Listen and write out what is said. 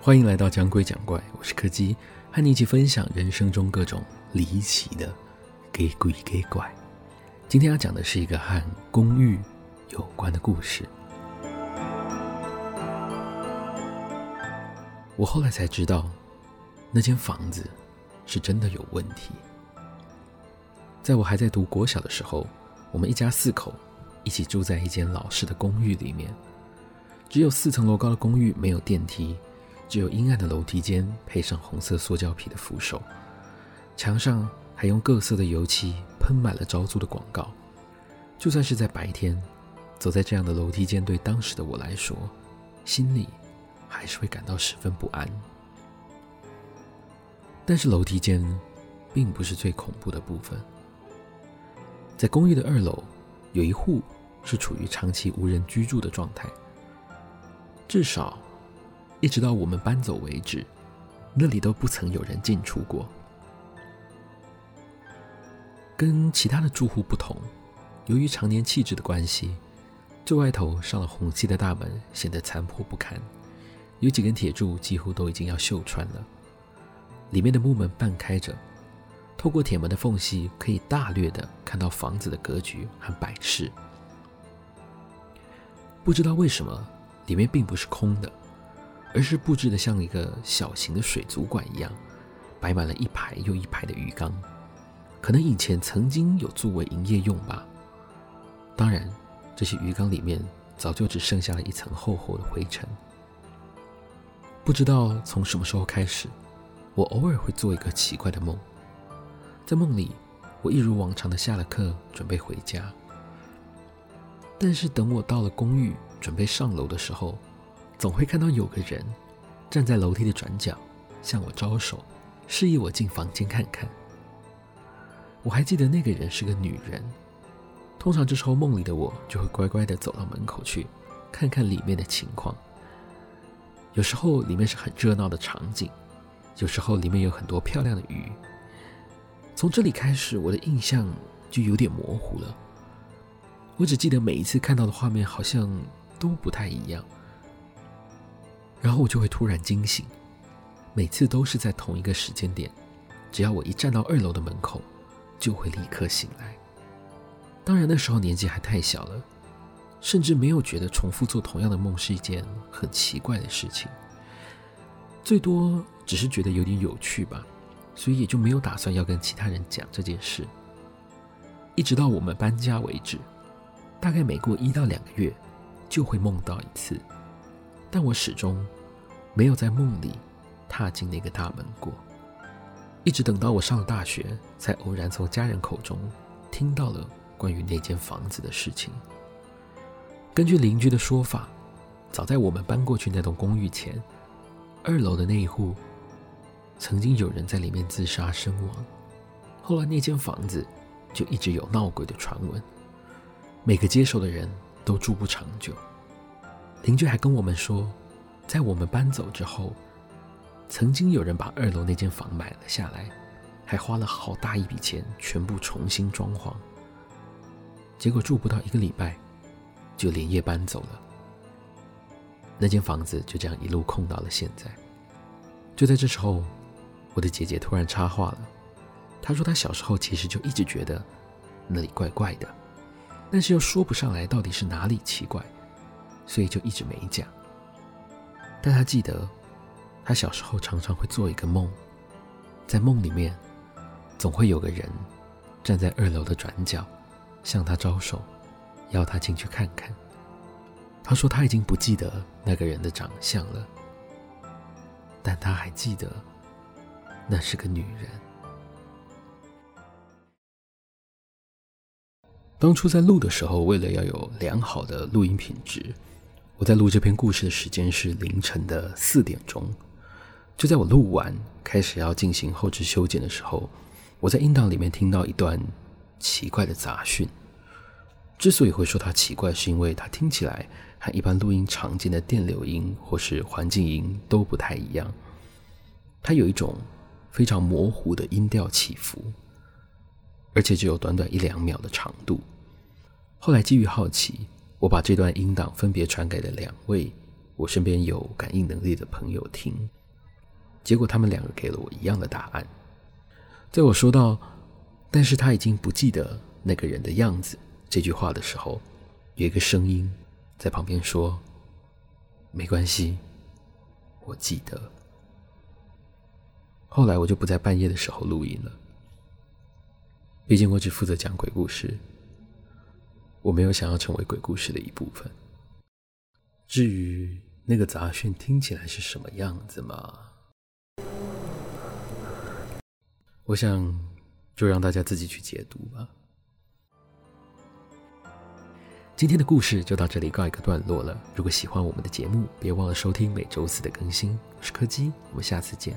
欢迎来到讲鬼讲怪，我是柯基，和你一起分享人生中各种离奇的给鬼给怪。今天要讲的是一个和公寓有关的故事。我后来才知道，那间房子是真的有问题。在我还在读国小的时候，我们一家四口一起住在一间老式的公寓里面，只有四层楼高的公寓，没有电梯，只有阴暗的楼梯间，配上红色塑胶皮的扶手，墙上还用各色的油漆喷满了招租的广告。就算是在白天，走在这样的楼梯间，对当时的我来说，心里还是会感到十分不安。但是楼梯间并不是最恐怖的部分。在公寓的二楼，有一户是处于长期无人居住的状态，至少一直到我们搬走为止，那里都不曾有人进出过。跟其他的住户不同，由于常年弃置的关系，最外头上了红漆的大门显得残破不堪。有几根铁柱几乎都已经要锈穿了，里面的木门半开着，透过铁门的缝隙可以大略的看到房子的格局和摆饰。不知道为什么，里面并不是空的，而是布置的像一个小型的水族馆一样，摆满了一排又一排的鱼缸，可能以前曾经有作为营业用吧。当然，这些鱼缸里面早就只剩下了一层厚厚的灰尘。不知道从什么时候开始，我偶尔会做一个奇怪的梦。在梦里，我一如往常的下了课，准备回家。但是等我到了公寓，准备上楼的时候，总会看到有个人站在楼梯的转角，向我招手，示意我进房间看看。我还记得那个人是个女人。通常这时候梦里的我就会乖乖的走到门口去，看看里面的情况。有时候里面是很热闹的场景，有时候里面有很多漂亮的鱼。从这里开始，我的印象就有点模糊了。我只记得每一次看到的画面好像都不太一样，然后我就会突然惊醒。每次都是在同一个时间点，只要我一站到二楼的门口，就会立刻醒来。当然那时候年纪还太小了。甚至没有觉得重复做同样的梦是一件很奇怪的事情，最多只是觉得有点有趣吧，所以也就没有打算要跟其他人讲这件事。一直到我们搬家为止，大概每过一到两个月就会梦到一次，但我始终没有在梦里踏进那个大门过。一直等到我上了大学，才偶然从家人口中听到了关于那间房子的事情。根据邻居的说法，早在我们搬过去那栋公寓前，二楼的那一户曾经有人在里面自杀身亡。后来那间房子就一直有闹鬼的传闻，每个接手的人都住不长久。邻居还跟我们说，在我们搬走之后，曾经有人把二楼那间房买了下来，还花了好大一笔钱全部重新装潢。结果住不到一个礼拜，就连夜搬走了，那间房子就这样一路空到了现在。就在这时候，我的姐姐突然插话了，她说她小时候其实就一直觉得那里怪怪的，但是又说不上来到底是哪里奇怪，所以就一直没讲。但他记得，他小时候常常会做一个梦，在梦里面总会有个人站在二楼的转角，向他招手。要他进去看看。他说他已经不记得那个人的长相了，但他还记得那是个女人。当初在录的时候，为了要有良好的录音品质，我在录这篇故事的时间是凌晨的四点钟。就在我录完，开始要进行后置修剪的时候，我在音档里面听到一段奇怪的杂讯。之所以会说它奇怪，是因为它听起来和一般录音常见的电流音或是环境音都不太一样。它有一种非常模糊的音调起伏，而且只有短短一两秒的长度。后来基于好奇，我把这段音档分别传给了两位我身边有感应能力的朋友听，结果他们两个给了我一样的答案。在我说到“但是他已经不记得那个人的样子”这句话的时候，有一个声音在旁边说：“没关系，我记得。”后来我就不在半夜的时候录音了，毕竟我只负责讲鬼故事，我没有想要成为鬼故事的一部分。至于……那个杂讯听起来是什么样子吗？我想就让大家自己去解读吧。今天的故事就到这里告一个段落了。如果喜欢我们的节目，别忘了收听每周四的更新。我是柯基，我们下次见。